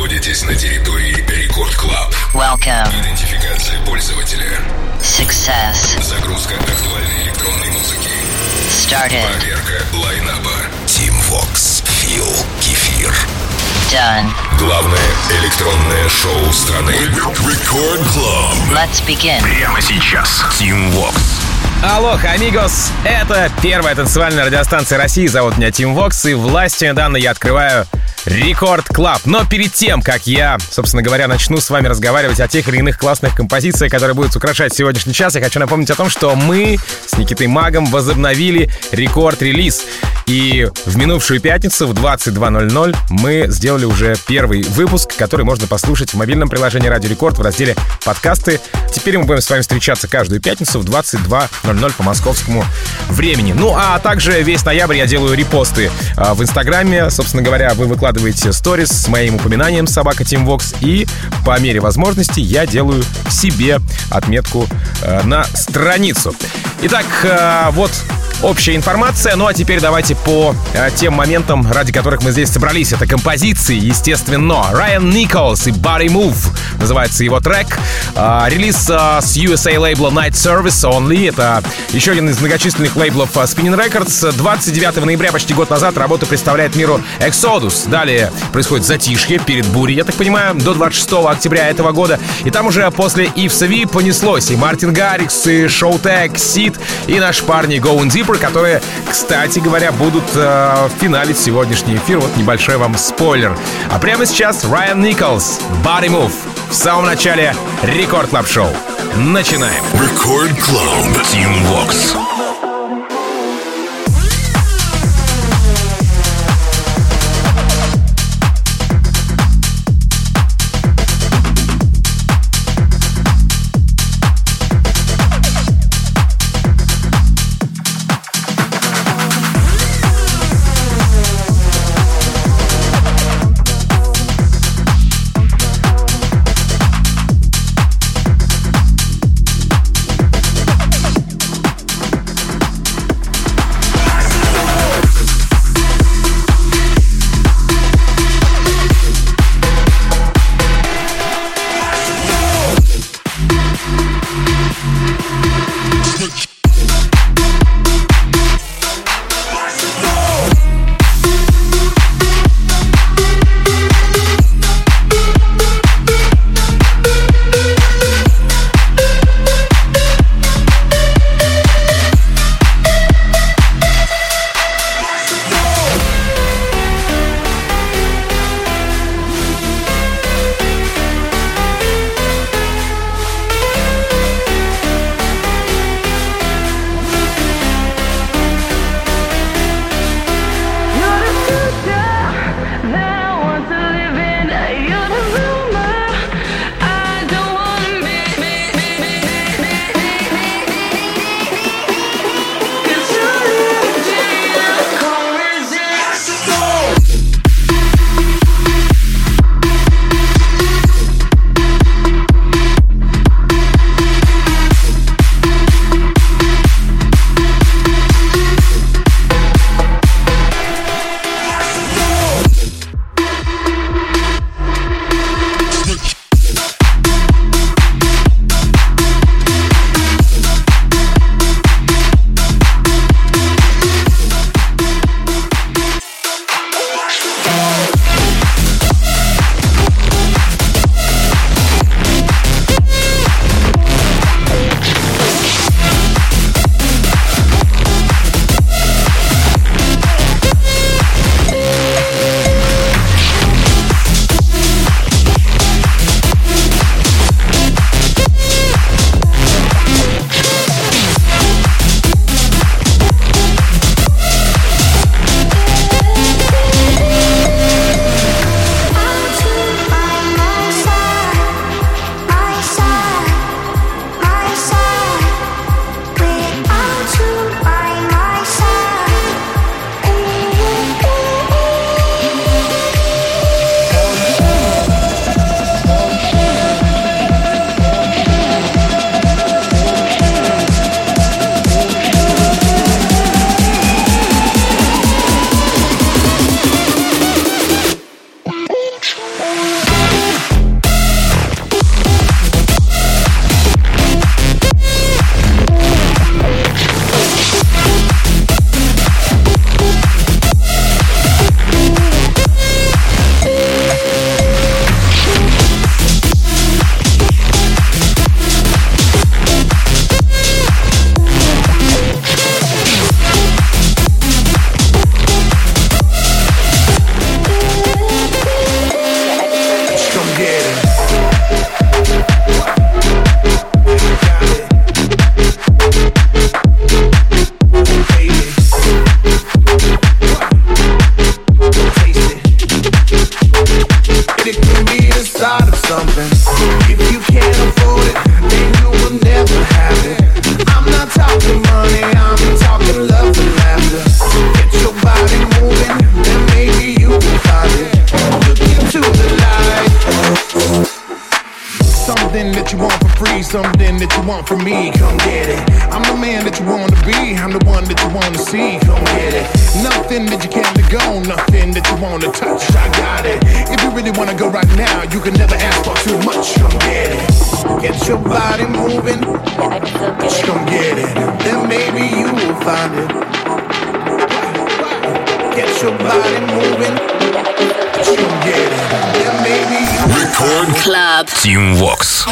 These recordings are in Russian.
находитесь на территории Record Club. Welcome. Идентификация пользователя. Success. Загрузка актуальной электронной музыки. Started. Проверка лайнапа. Tim Vox. Фил. Кефир. Done. Главное электронное шоу страны. Record Club. Let's begin. Прямо сейчас. Tim Vox. Алло, amigos! Это первая танцевальная радиостанция России. Зовут меня Tim Vox, и властью данной я открываю Record Club. Но перед тем, как я, собственно говоря, начну с вами разговаривать о тех или иных классных композициях, которые будут украшать сегодняшний час, я хочу напомнить о том, что мы с Никитой Магом возобновили рекорд-релиз. И в минувшую пятницу в 22.00 мы сделали уже первый выпуск, который можно послушать в мобильном приложении Радио Рекорд в разделе «Подкасты». Теперь мы будем с вами встречаться каждую пятницу в 22.00 по московскому времени. Ну, а также весь ноябрь я делаю репосты а, в Инстаграме. Собственно говоря, вы выкладываете сторис с моим упоминанием «Собака Тимвокс», и по мере возможности я делаю себе отметку э, на страницу. Итак, э, вот общая информация. Ну а теперь давайте по э, тем моментам, ради которых мы здесь собрались. Это композиции, естественно. Райан Николс и Body Move называется его трек. Э, релиз э, с USA лейбла Night Service Only. Это еще один из многочисленных лейблов э, Spinning Records. 29 ноября, почти год назад, работа представляет миру Exodus. Далее происходит затишье перед бурей, я так понимаю, до 26 октября этого года. И там уже после Ивса Ви понеслось и Мартин Гаррикс, и Шоутек, Сид, и наши парни Going Deeper, которые, кстати говоря, будут э, финалить сегодняшний эфир. Вот небольшой вам спойлер. А прямо сейчас Райан Николс, Body Move. В самом начале Рекорд Клаб Шоу. Начинаем. Рекорд Клаб. Vox. You want from me, come get it. I'm the man that you wanna be, I'm the one that you wanna see, come get it. Nothing that you can't let go, nothing that you wanna touch, I got it. If you really wanna go right now, you can never ask for too much, come get it. Get your body moving, just come get it. Then maybe you will find it. Get your body moving, just come get it. Then maybe you Record Club. Team Vox.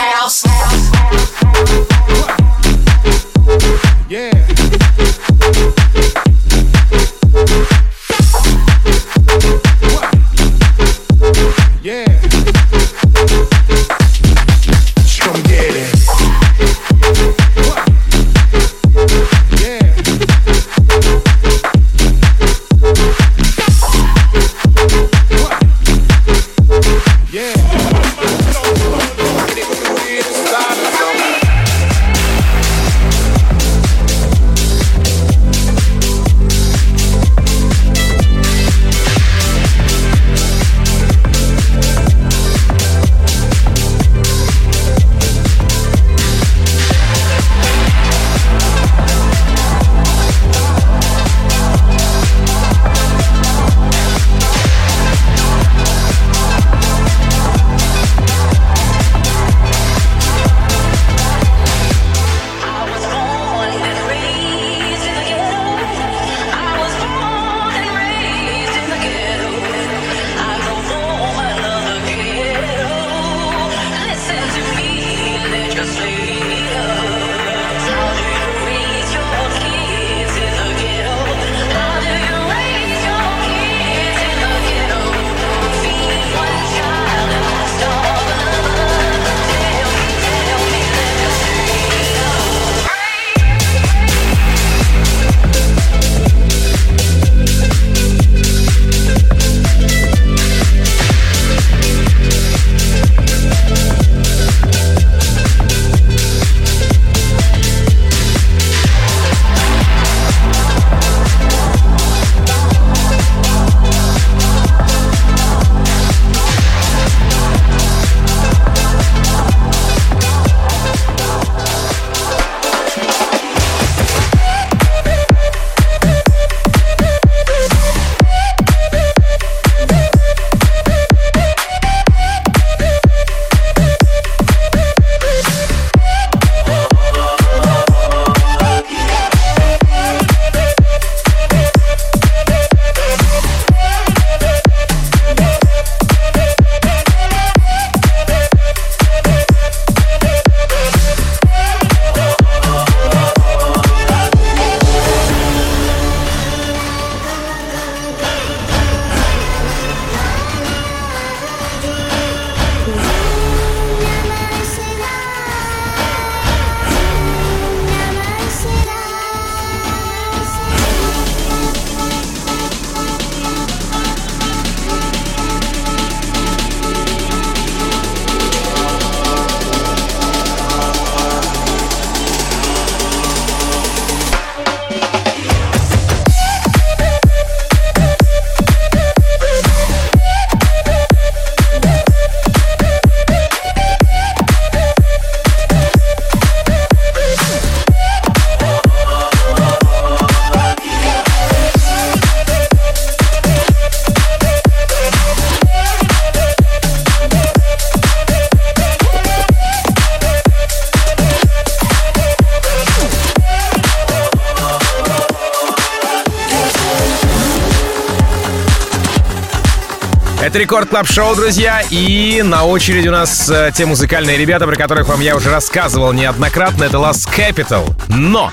Record Club Show, друзья, и на очереди у нас э, те музыкальные ребята, про которых вам я уже рассказывал неоднократно, это Last Capital. Но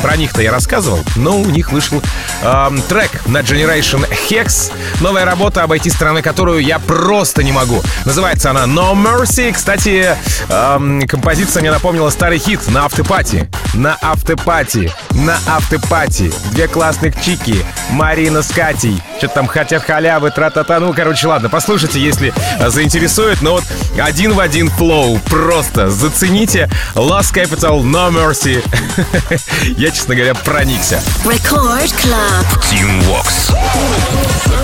про них-то я рассказывал, но у них вышел эм, трек на Generation Hex. Новая работа, обойти стороны которую я просто не могу. Называется она No Mercy. Кстати, эм, композиция мне напомнила старый хит на афтепати. На афтепати. На афтепати. Две классных чики. Марина с Катей. Что-то там хотят халявы, тра-та-та. Ну, короче, ладно, послушайте, если э, заинтересует. Но вот один в один флоу. Просто зацените. Last Capital, No Mercy. Я, честно говоря, проникся. Record Club. Team Vox.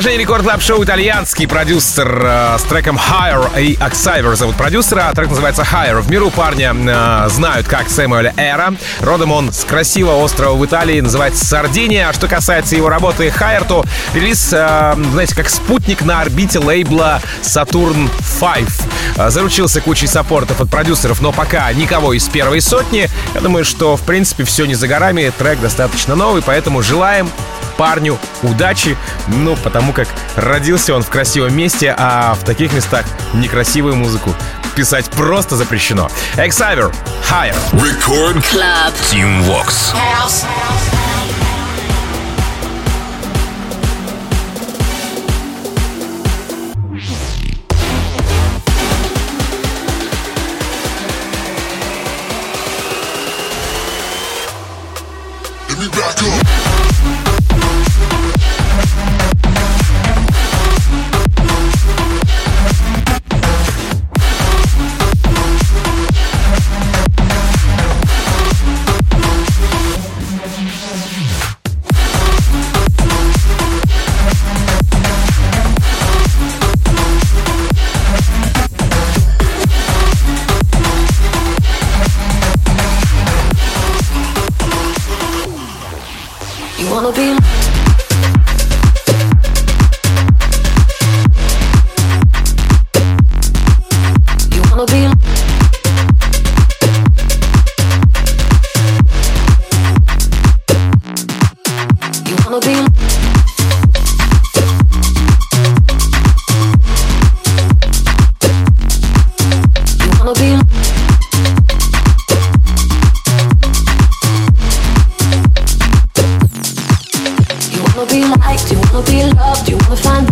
Record Club Show итальянский продюсер э, с треком Higher и Оксайвер зовут продюсера. Трек называется Higher. В миру парня э, знают как Сэмюэля Эра. Родом он с красивого острова в Италии, называется Сардиния. А что касается его работы Higher, то релиз, э, знаете, как спутник на орбите лейбла Saturn 5. Э, заручился кучей саппортов от продюсеров, но пока никого из первой сотни. Я думаю, что, в принципе, все не за горами. Трек достаточно новый, поэтому желаем парню удачи, ну, потому как родился он в красивом месте, а в таких местах некрасивую музыку писать просто запрещено. Exaver, Higher. Record Club. Team Vox. House. I'll find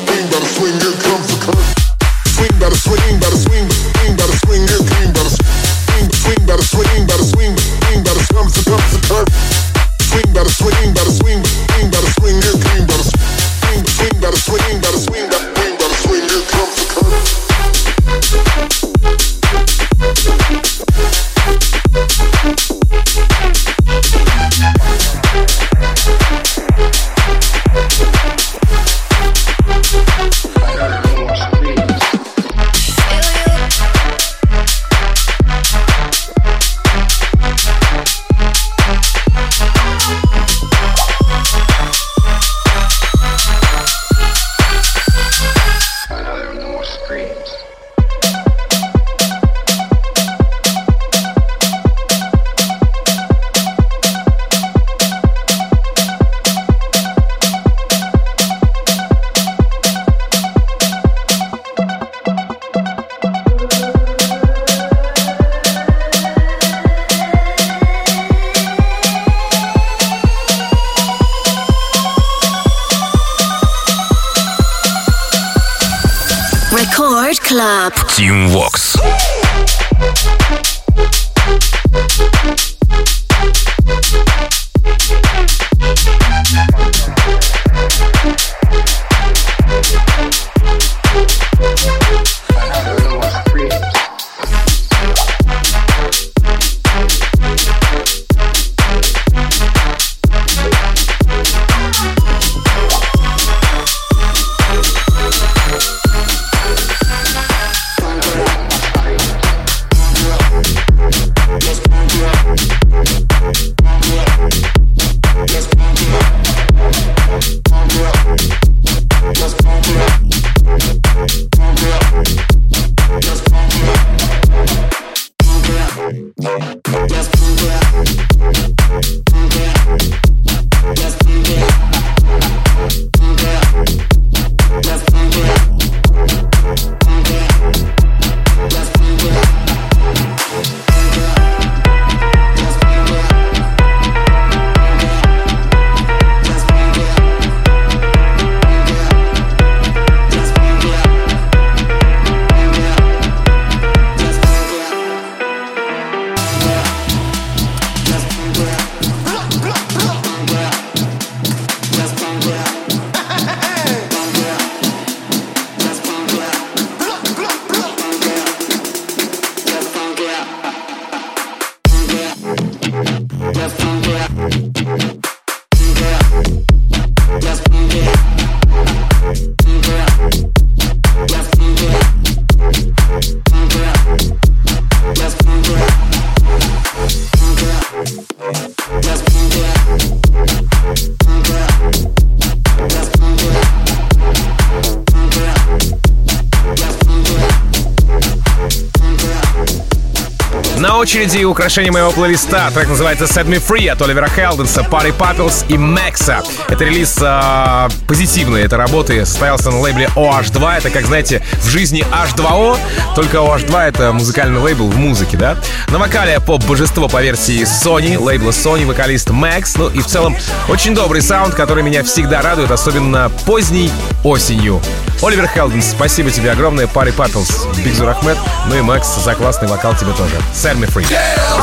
На очереди украшение моего плейлиста. Трек называется Set Me Free от Оливера Хелденса, Party Pupils и Мэкса. Это релиз э, позитивный. Это работы состоялся на лейбле OH2. Это, как знаете, в жизни H2O. Только OH2 это музыкальный лейбл в музыке, да? На вокале поп-божество по версии Sony, лейбла Sony, вокалист Мэкс. Ну и в целом очень добрый саунд, который меня всегда радует, особенно поздней осенью. Оливер Хелденс, спасибо тебе огромное. Party Pupils, бик зур рәхмәт, ну и Мэкс за классный вокал тебе тоже. Sam Mifri.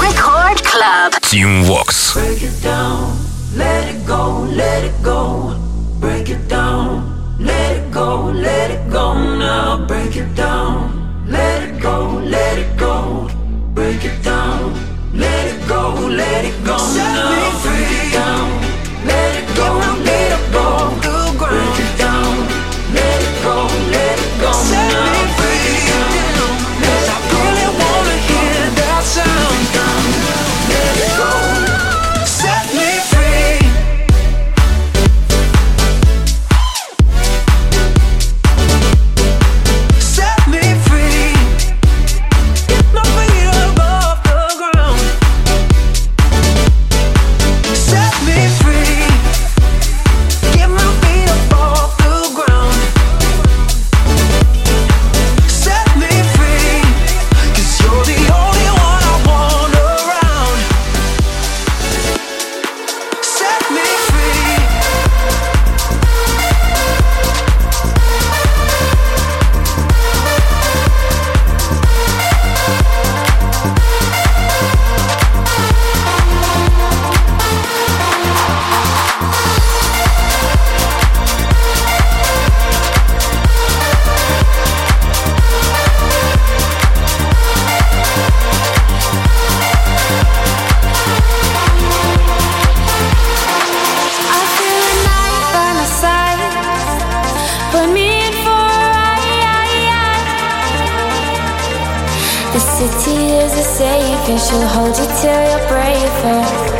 Record Club. Team Walks. Break it down, let it go, let it go. Break it down, let it go, let it go now. Break it down, let it go, let it go. Break it down, let it go, let it go now. Break it down, let it go, let it go. she'll hold you till you're braver.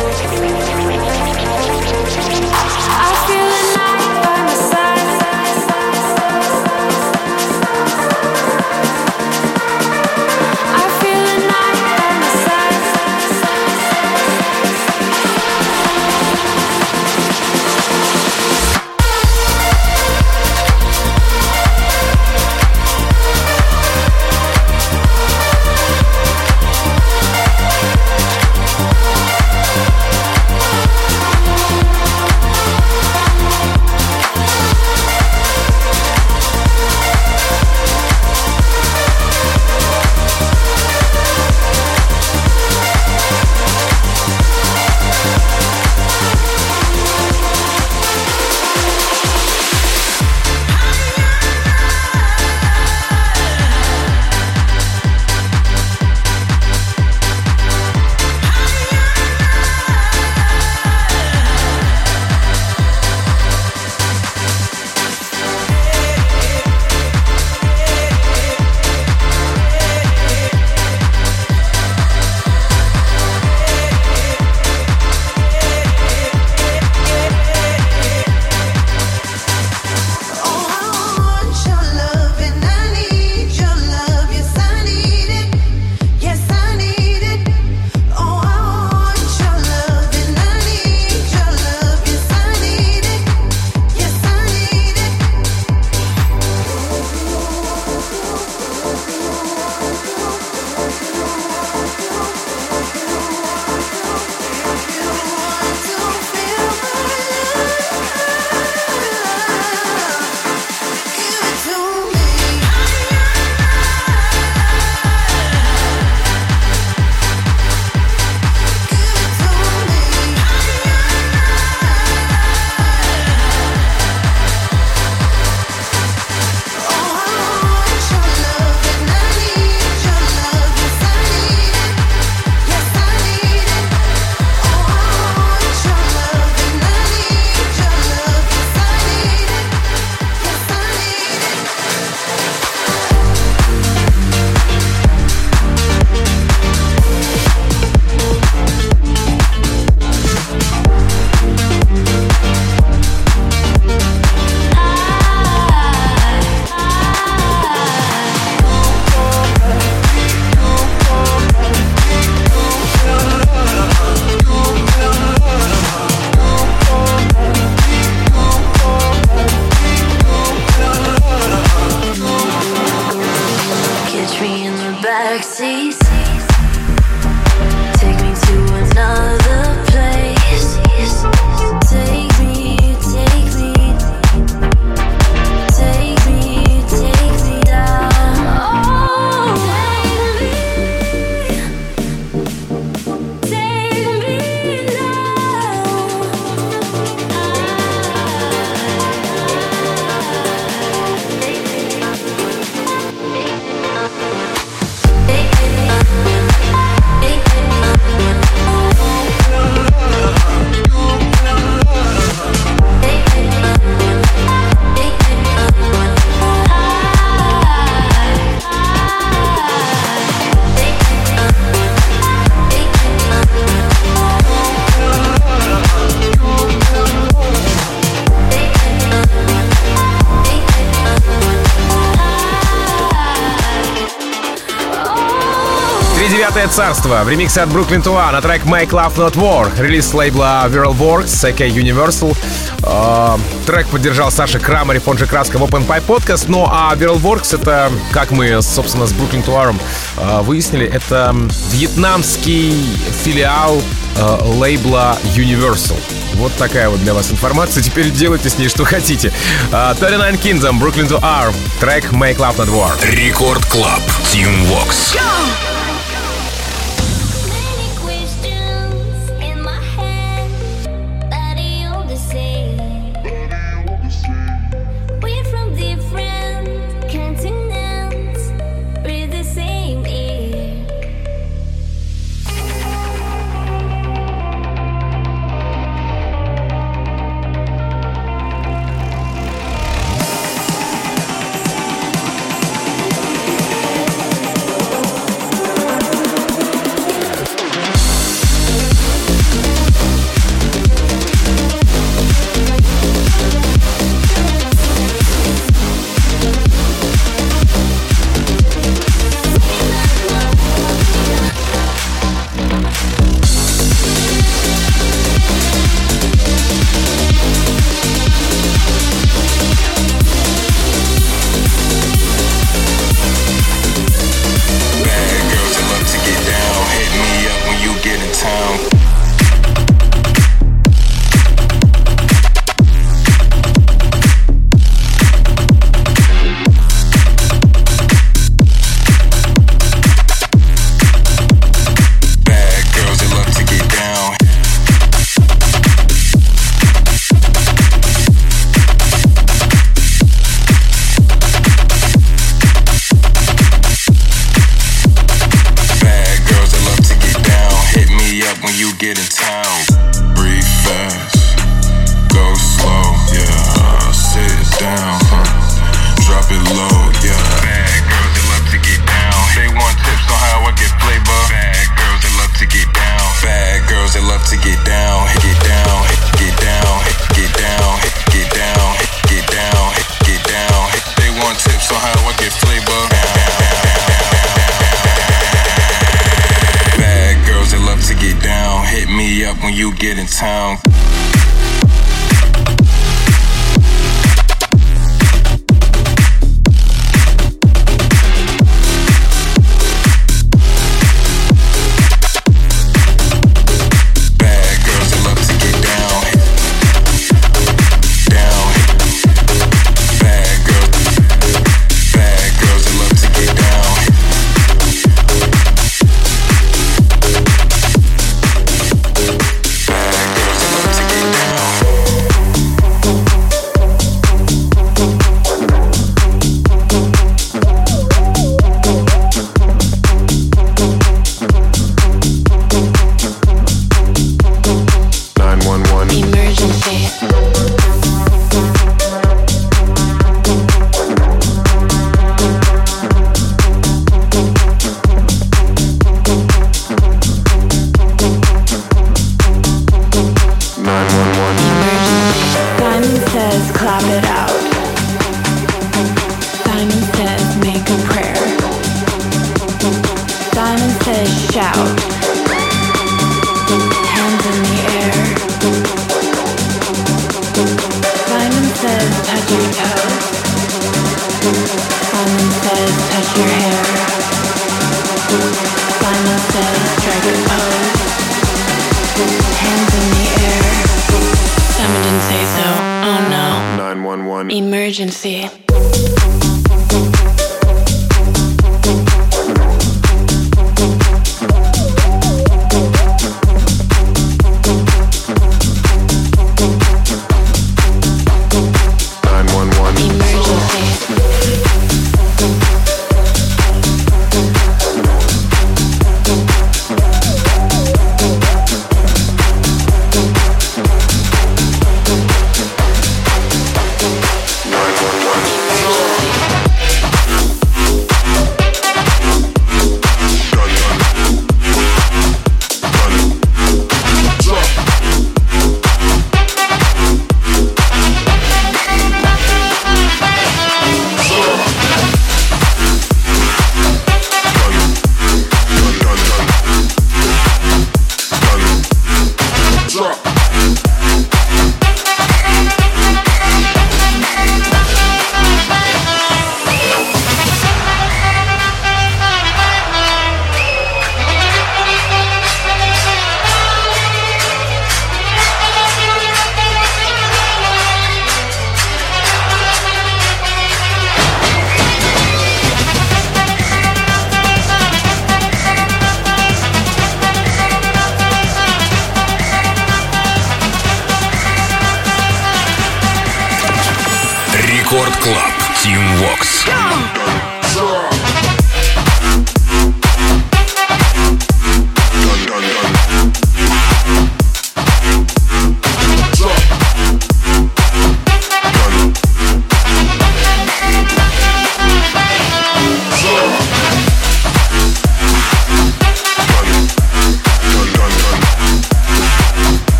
Тридевятое царство в ремиксе от Brooklyn Туа на трек Make Love Not War, релиз с лейбла Viral Works, aka Universal. Э, трек поддержал Саша Крамарев, он же Краска в Open Pie Podcast. Ну а Viral Works это, как мы, собственно, с Brooklyn Туаром э, выяснили, это вьетнамский филиал э, лейбла Universal. Вот такая вот для вас информация. Теперь делайте с ней что хотите. Uh, 39 Kingdom, Brooklyn to R, трек Make Love Not War. Рекорд Клаб. Team Vox. Go!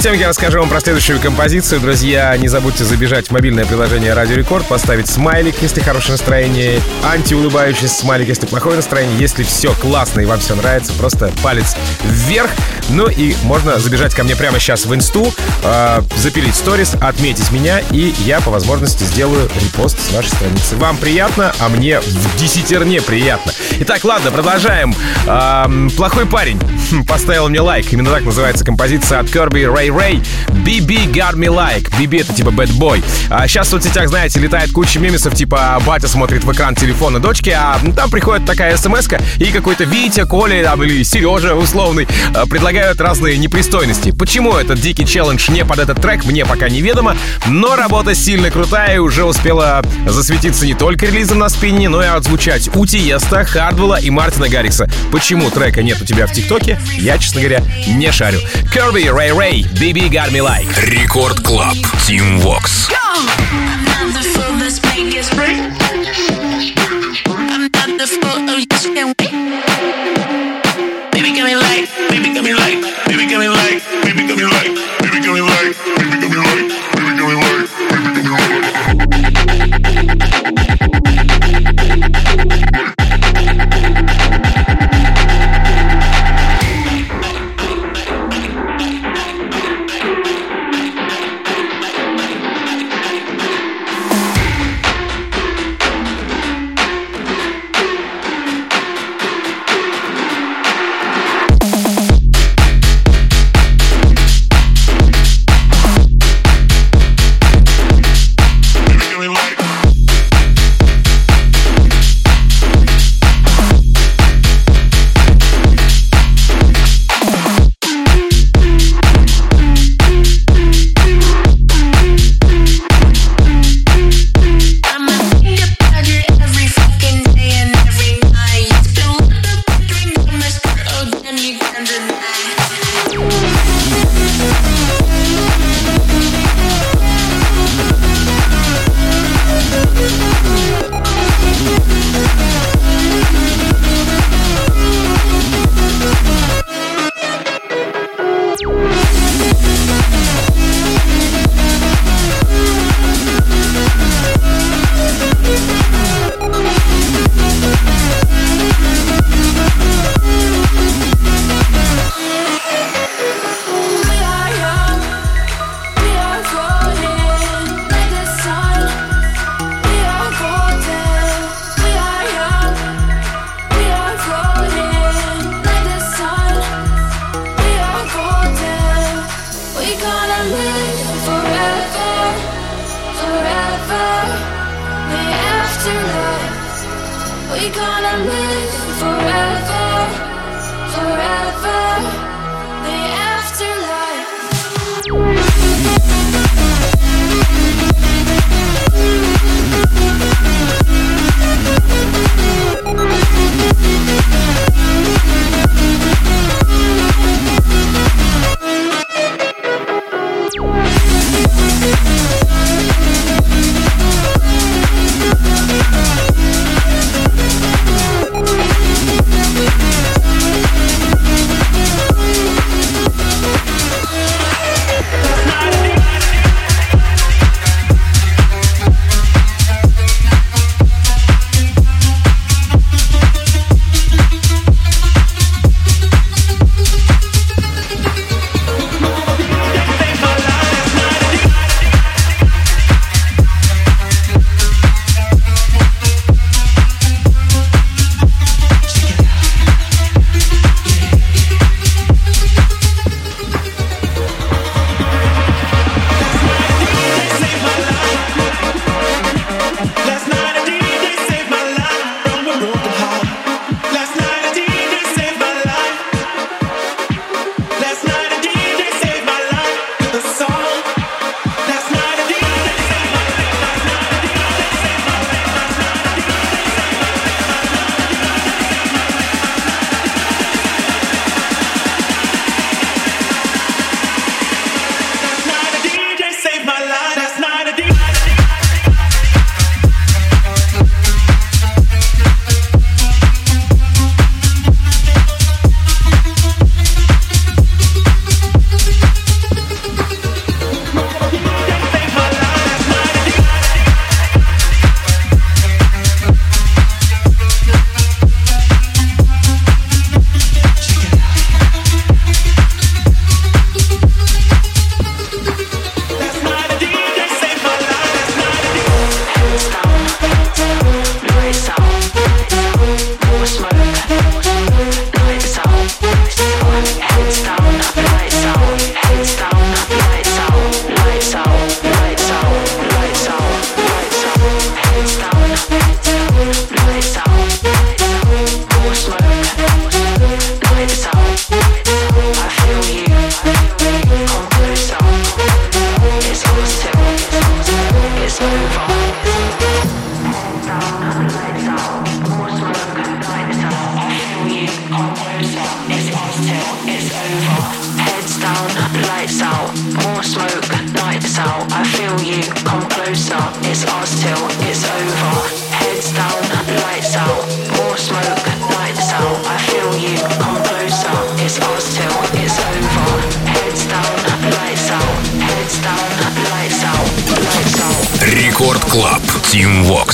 Перед тем, как я расскажу вам про следующую композицию, друзья, не забудьте забежать в мобильное приложение Радио Рекорд, поставить смайлик, если хорошее настроение, антиулыбающийся смайлик, если плохое настроение, если все классно и вам все нравится, просто палец вверх. Ну и можно забежать ко мне прямо сейчас в инсту, э, запилить сторис, отметить меня, и я по возможности сделаю репост с вашей страницы. Вам приятно, а мне в десятерне приятно. Итак, ладно, продолжаем. Э, плохой парень поставил мне лайк. Именно так называется композиция от Kirby Ray Ray. BB Got Me Like. BB это типа Bad Boy. А сейчас в соцсетях, знаете, летает куча мемесов, типа батя смотрит в экран телефона дочки, а там приходит такая смс и какой-то Витя, Коля там, или Сережа условный а, предлагают разные непристойности. Почему этот дикий челлендж не под этот трек, мне пока неведомо, но работа сильно крутая и уже успела засветиться не только релизом на спине, но и отзвучать у Тиеста, Хардвелла и Мартина Гаррикса. Почему трека нет у тебя в ТикТоке, я, честно говоря, не шарю. Kirby, Ray Ray, BB Got Me Like. Рекорд Клаб. Team Vox. I'm the fool that's make it spring. I'm not the fool who just can't wait. Baby, got me like, baby, got me like, baby, got me like, baby, got me like, Тим Вокс.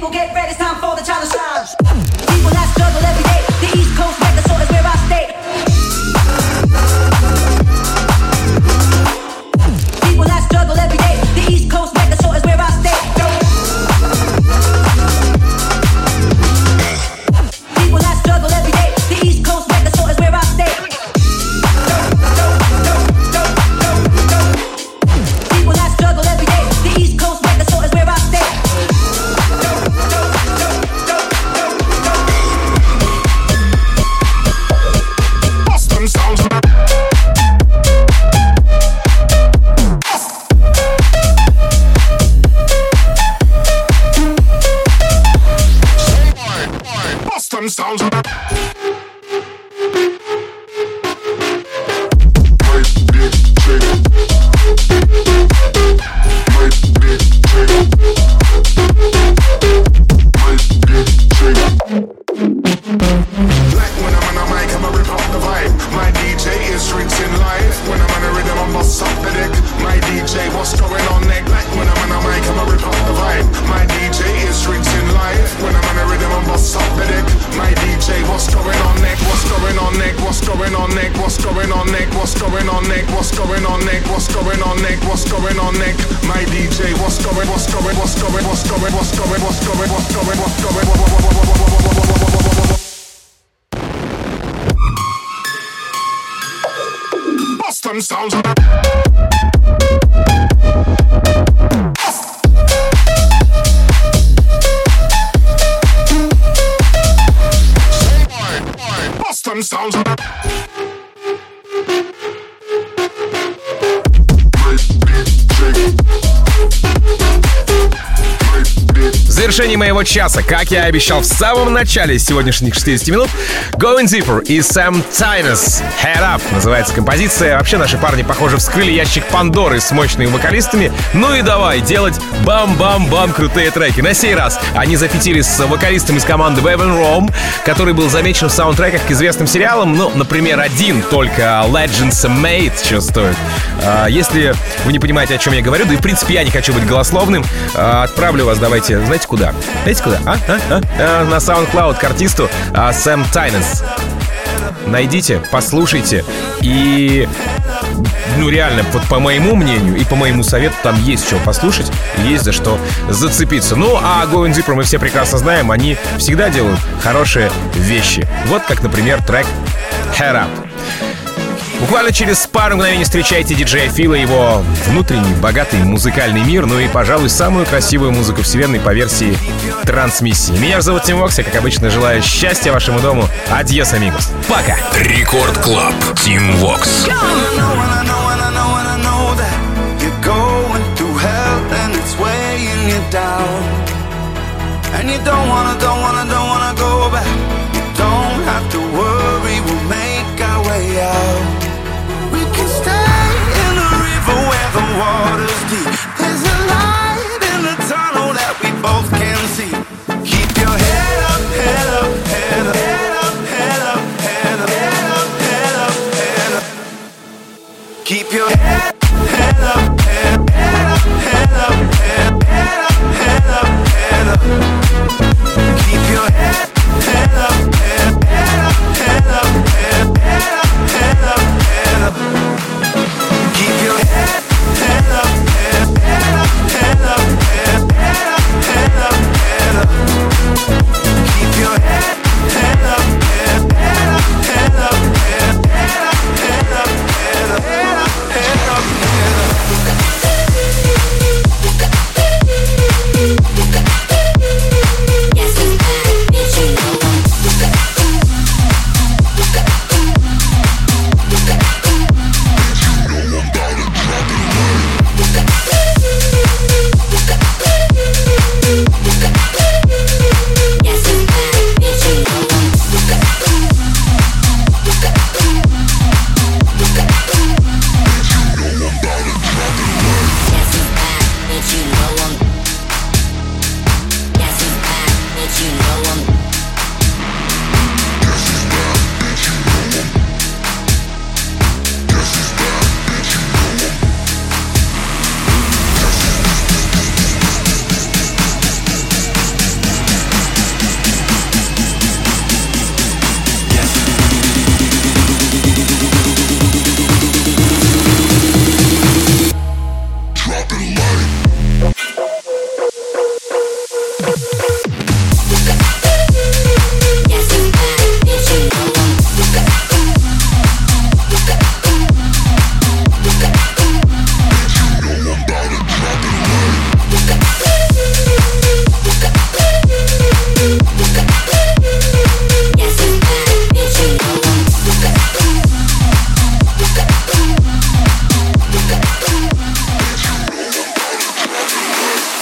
people get ready, it's time for the challenge. Завершении моего часа, как я и обещал в самом начале сегодняшних 60 минут, Going Deeper и Sam Tynus Head Up называется композиция. Вообще наши парни, похоже, вскрыли ящик Пандоры с мощными вокалистами. Ну и давай делать бам-бам-бам крутые треки. На сей раз они зафитили с вокалистом из команды Вевен Ром, который был замечен в саундтреках к известным сериалам. Ну, например, один только Legends Made, что стоит. А, Если вы не понимаете, о чем я говорю, да и в принципе я не хочу быть голословным, а, отправлю вас, давайте, знаете куда? Знаете куда? А? А? А? А, На SoundCloud к артисту а, Сэм Тайнес. Найдите, послушайте и ну реально, вот по моему мнению и по моему совету, там есть что послушать, есть за что зацепиться. Ну, а Going Deeper мы все прекрасно знаем, они всегда делают хорошие вещи. Вот как, например, трек Hurry up. Буквально через пару мгновений встречайте диджея Фила, его внутренний, богатый музыкальный мир, ну и, пожалуй, самую красивую музыку вселенной по версии трансмиссии. Меня же зовут Tim Vox, я, как обычно, желаю счастья вашему дому. Adiós, amigos. Пока! Record Club. Tim Vox. And you don't wanna, don't wanna, don't wanna go back. You don't have to worry, we'll make our way out. Water's deep.